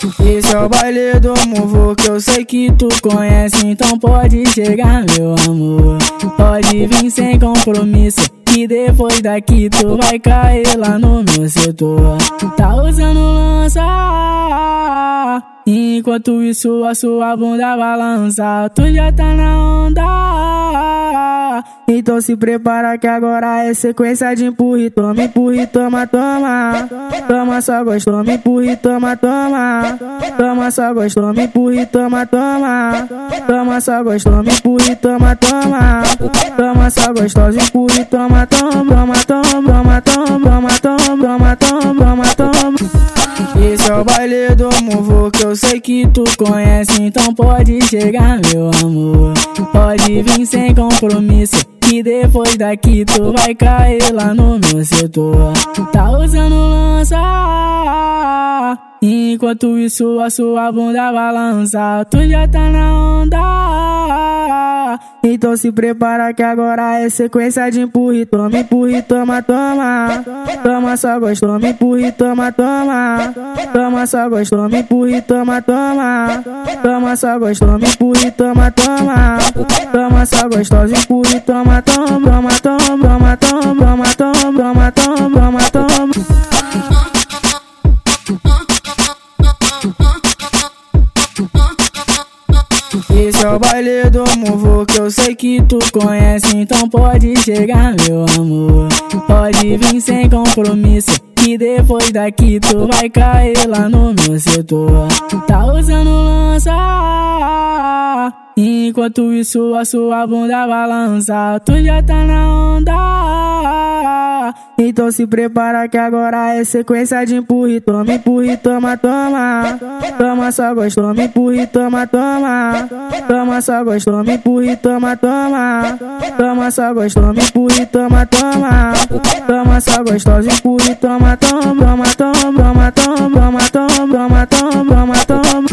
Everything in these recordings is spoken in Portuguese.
é o baile do Muvu que eu sei que tu conhece, então pode chegar, meu amor. Pode vir sem compromisso. Que depois daqui tu vai cair lá no meu setor. Tá usando lança. Enquanto isso a sua bunda balança, tu já tá na onda. Então se prepara que agora é sequência de empurra e toma, empurra e toma, toma. Toma só gostou, toma, empurra e toma, toma. Toma só gostou, toma, empurra e toma, toma. Toma só gostou, me empurra e toma, toma. Toma só empurra e toma, toma, toma, toma, toma. Tu conhece, então pode chegar, meu amor. Pode vir sem compromisso. Que depois daqui tu vai cair lá no meu setor. Tá usando lança. Enquanto isso a sua bunda balança, tu já tá na onda. Então se prepara que agora é sequência de empurre, toma, empurre, toma, toma. Toma só gosto, toma, empurre, toma, toma. Toma só gosto, toma, empurre, toma, toma. Toma só gosto, toma, empurre, toma, toma. Toma só gostosa, empurre, toma, toma, toma, toma, toma, toma, Esse é o baile do Muvu que eu sei que tu conhece, então pode chegar, meu amor. Pode vir sem compromisso. Que depois daqui tu vai cair lá no meu setor. Tá usando lança. Enquanto isso a sua bunda balança, tu já tá na onda. Então se prepara que agora é sequência de empurre, toma, empurre, toma, toma. Toma só gosto, toma, empurre, toma, toma. Toma só gosto, toma, empurre, toma, toma. Toma só gosto, toma, empurre, toma, toma. Toma só gostosa, empurre, toma, toma, toma, toma, toma, toma, toma, toma, toma.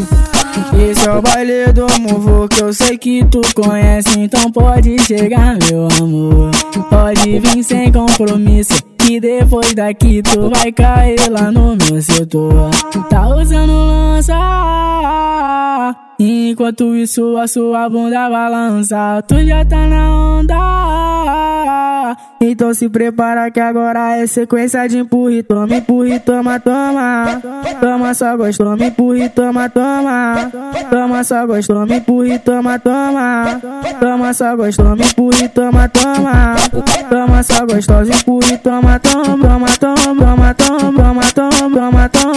Esse é o baile do que eu sei que tu conhece, então pode chegar, meu amor. Pode vir sem compromisso. Que depois daqui tu vai cair lá no meu setor. Tá usando lança. Enquanto isso a sua bunda balança, tu já tá na onda. Então se prepara que agora é sequência de empurre, toma, empurre, toma, toma. Toma só gosto, toma, empurre, toma, toma. Toma só gosto, toma, empurre, toma, toma. Toma só gosto, toma, empurre, toma, toma. Toma só gostosa, empurre, toma, toma, toma, toma, toma.